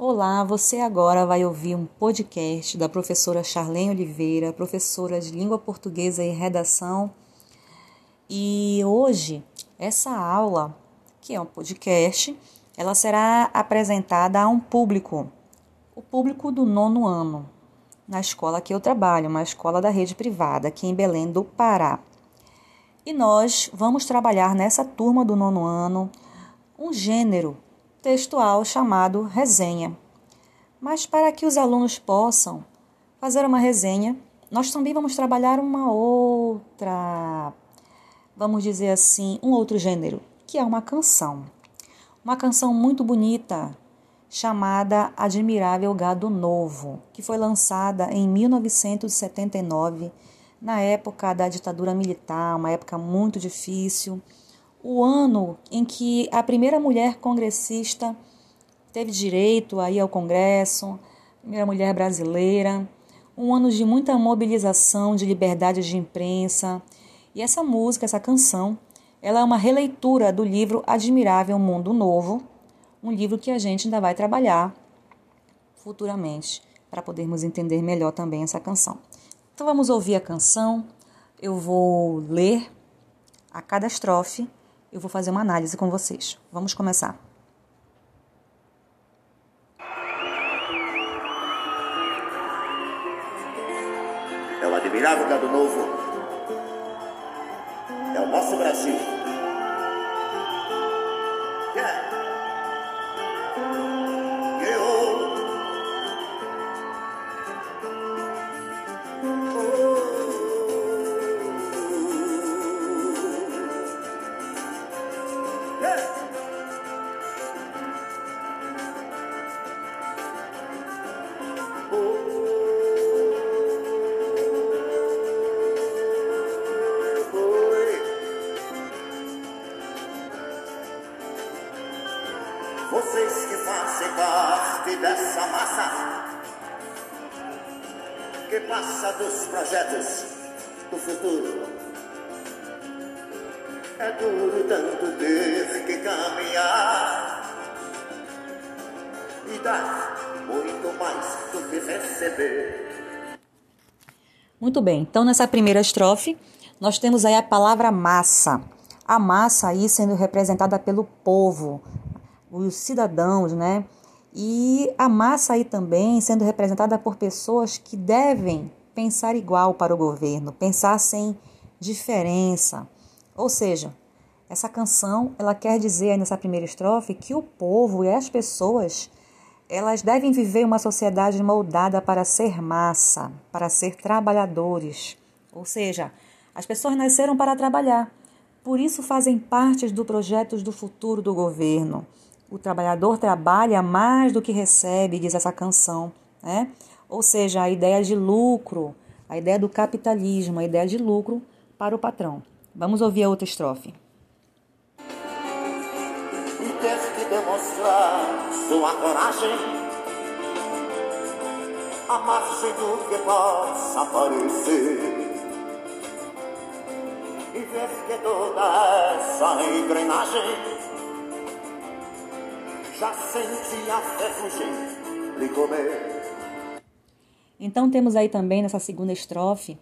Olá, você agora vai ouvir um podcast da professora Charlene Oliveira, professora de língua portuguesa e redação. E hoje, essa aula, que é um podcast, ela será apresentada a um público, o público do nono ano, na escola que eu trabalho, uma escola da rede privada, aqui em Belém do Pará. E nós vamos trabalhar nessa turma do nono ano um gênero textual chamado resenha. Mas para que os alunos possam fazer uma resenha, nós também vamos trabalhar uma outra, vamos dizer assim, um outro gênero, que é uma canção. Uma canção muito bonita chamada Admirável Gado Novo, que foi lançada em 1979, na época da ditadura militar, uma época muito difícil o ano em que a primeira mulher congressista teve direito a ir ao Congresso, primeira mulher brasileira, um ano de muita mobilização de liberdade de imprensa. E essa música, essa canção, ela é uma releitura do livro Admirável Mundo Novo, um livro que a gente ainda vai trabalhar futuramente para podermos entender melhor também essa canção. Então vamos ouvir a canção. Eu vou ler a cada estrofe eu vou fazer uma análise com vocês. Vamos começar. Vocês que fazem parte dessa massa que passa dos projetos do futuro. É duro tanto ter que caminhar e dar muito mais do que receber. Muito bem, então nessa primeira estrofe nós temos aí a palavra massa. A massa aí sendo representada pelo povo, os cidadãos, né? E a massa aí também sendo representada por pessoas que devem pensar igual para o governo, pensar sem diferença. Ou seja, essa canção, ela quer dizer nessa primeira estrofe que o povo e as pessoas, elas devem viver uma sociedade moldada para ser massa, para ser trabalhadores. Ou seja, as pessoas nasceram para trabalhar. Por isso fazem parte do projetos do futuro do governo. O trabalhador trabalha mais do que recebe, diz essa canção, né? Ou seja, a ideia de lucro, a ideia do capitalismo, a ideia de lucro para o patrão. Vamos ouvir a outra estrofe. E ter que demonstrar sua coragem, a margem do que possa aparecer. E ver que toda essa engrenagem já senti comer. Então temos aí também nessa segunda estrofe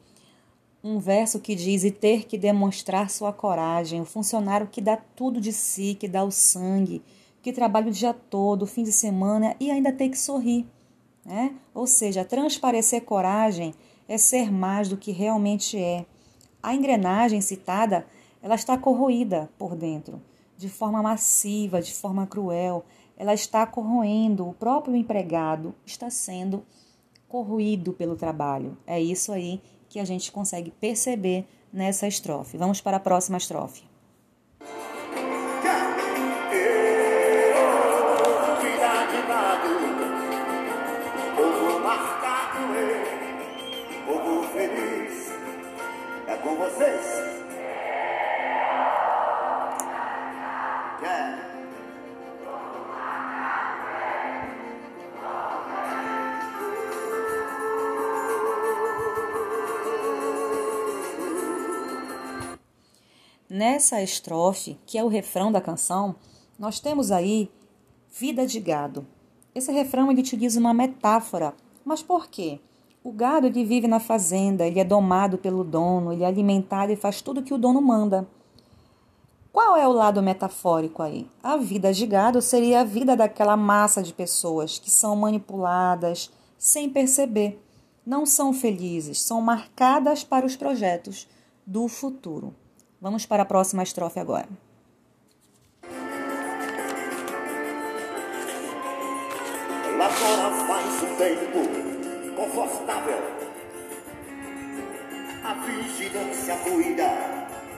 um verso que diz: e ter que demonstrar sua coragem, o funcionário que dá tudo de si, que dá o sangue, que trabalha o dia todo, fim de semana e ainda tem que sorrir. Né? Ou seja, transparecer coragem é ser mais do que realmente é. A engrenagem citada, ela está corroída por dentro, de forma massiva, de forma cruel ela está corroendo, o próprio empregado está sendo corroído pelo trabalho. É isso aí que a gente consegue perceber nessa estrofe. Vamos para a próxima estrofe. É com vocês. Nessa estrofe, que é o refrão da canção, nós temos aí vida de gado. Esse refrão ele utiliza uma metáfora. Mas por quê? O gado ele vive na fazenda, ele é domado pelo dono, ele é alimentado e faz tudo que o dono manda. Qual é o lado metafórico aí? A vida de gado seria a vida daquela massa de pessoas que são manipuladas sem perceber. Não são felizes, são marcadas para os projetos do futuro. Vamos para a próxima estrofe agora. Lá fora faz um tempo confortável. A vigilância cuida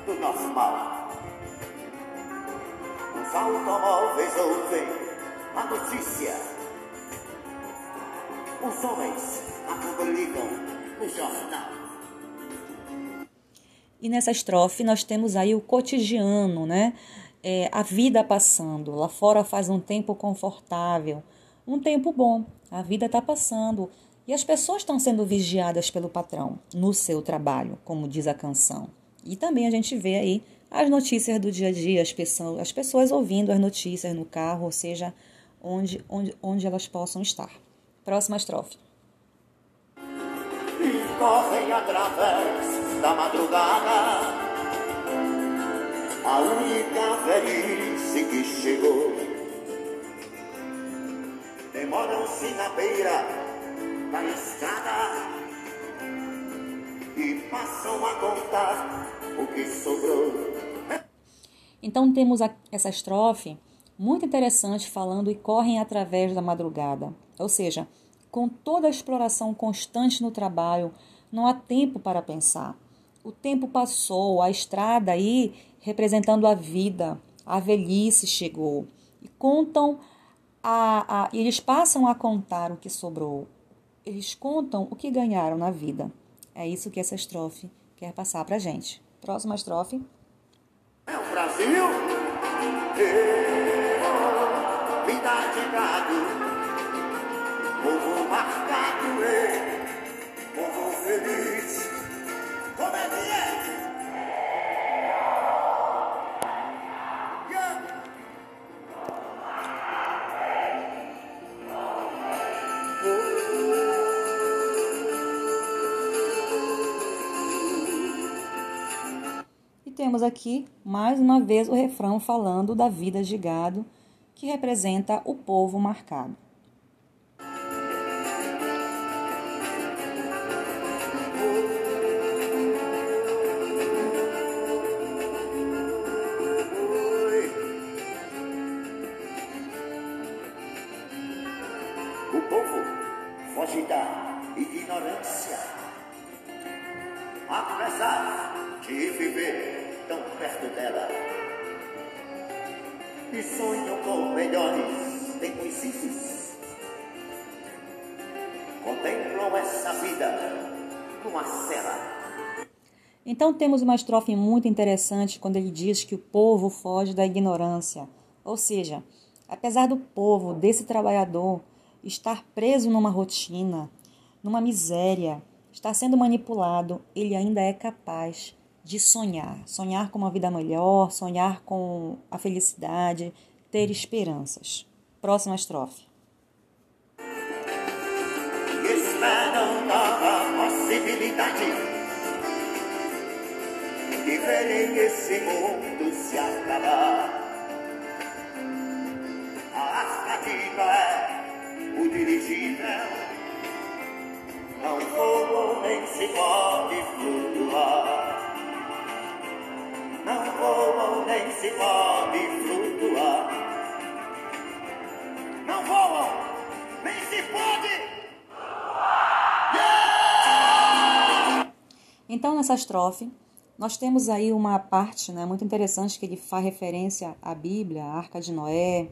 do normal. Os automóveis ouvem a notícia. Os homens a publicam no jornal. E nessa estrofe nós temos aí o cotidiano, né? É, a vida passando. Lá fora faz um tempo confortável um tempo bom. A vida está passando e as pessoas estão sendo vigiadas pelo patrão no seu trabalho, como diz a canção. E também a gente vê aí as notícias do dia a dia, as pessoas, as pessoas ouvindo as notícias no carro, ou seja, onde, onde, onde elas possam estar. Próxima estrofe. E correm através da madrugada a única velhice que chegou demoram-se na beira da estrada e passam a contar o que sobrou. Então temos essa estrofe muito interessante falando e correm através da madrugada. Ou seja, com toda a exploração constante no trabalho, não há tempo para pensar. O tempo passou, a estrada aí representando a vida, a velhice chegou. E contam a, a, eles passam a contar o que sobrou. Eles contam o que ganharam na vida. É isso que essa estrofe quer passar pra gente. Próxima estrofe. É o Brasil, vida de gado, povo marcado, povo feliz. Temos aqui mais uma vez o refrão falando da vida de gado, que representa o povo marcado. E sonham com melhores benefícios. Contemplam essa vida com a cela. Então temos uma estrofe muito interessante quando ele diz que o povo foge da ignorância. Ou seja, apesar do povo, desse trabalhador, estar preso numa rotina, numa miséria, estar sendo manipulado, ele ainda é capaz de sonhar, sonhar com uma vida melhor, sonhar com a felicidade, ter esperanças. Próxima estrofe. Esperam nova possibilidade de verem esse mundo se acabar. A arcativa é o dirigível, não voa nem se pode flutuar se pode flutuar. Não voam nem se pode. Então, nessa estrofe, nós temos aí uma parte né, muito interessante que ele faz referência à Bíblia, à Arca de Noé.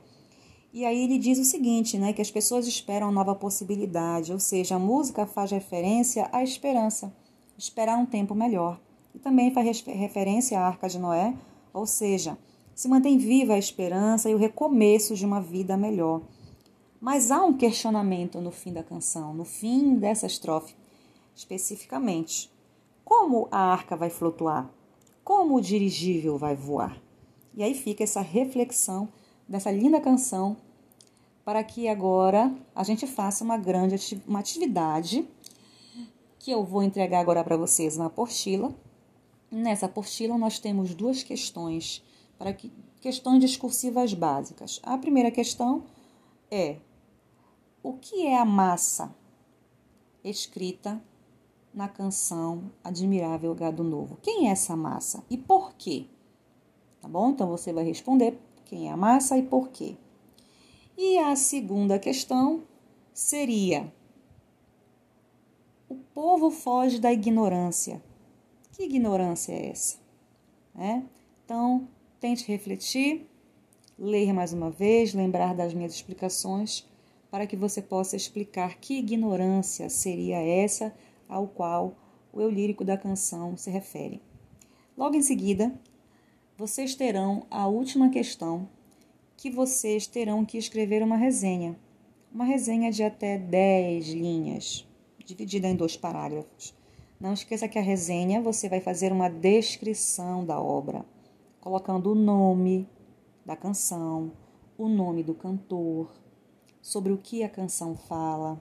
E aí ele diz o seguinte, né, que as pessoas esperam nova possibilidade, ou seja, a música faz referência à esperança, esperar um tempo melhor e também faz referência à Arca de Noé, ou seja, se mantém viva a esperança e o recomeço de uma vida melhor. Mas há um questionamento no fim da canção, no fim dessa estrofe, especificamente. Como a arca vai flutuar? Como o dirigível vai voar? E aí fica essa reflexão dessa linda canção para que agora a gente faça uma grande uma atividade que eu vou entregar agora para vocês na apostila. Nessa apostila nós temos duas questões para que questões discursivas básicas. A primeira questão é: o que é a massa escrita na canção Admirável Gado Novo? Quem é essa massa e por quê? Tá bom? Então você vai responder quem é a massa e por quê. E a segunda questão seria: o povo foge da ignorância. Que ignorância é essa? É? Então, tente refletir, ler mais uma vez, lembrar das minhas explicações, para que você possa explicar que ignorância seria essa ao qual o eu lírico da canção se refere. Logo em seguida, vocês terão a última questão, que vocês terão que escrever uma resenha. Uma resenha de até 10 linhas, dividida em dois parágrafos. Não esqueça que a resenha você vai fazer uma descrição da obra, colocando o nome da canção, o nome do cantor, sobre o que a canção fala.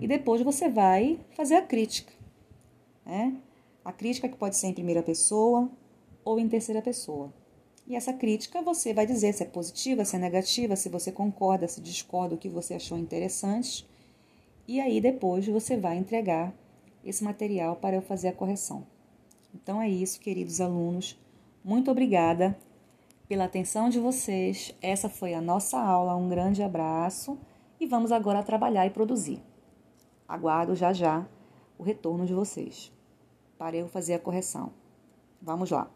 E depois você vai fazer a crítica. Né? A crítica que pode ser em primeira pessoa ou em terceira pessoa. E essa crítica você vai dizer se é positiva, se é negativa, se você concorda, se discorda, o que você achou interessante. E aí depois você vai entregar esse material para eu fazer a correção. Então é isso, queridos alunos. Muito obrigada pela atenção de vocês. Essa foi a nossa aula. Um grande abraço e vamos agora trabalhar e produzir. Aguardo já já o retorno de vocês para eu fazer a correção. Vamos lá.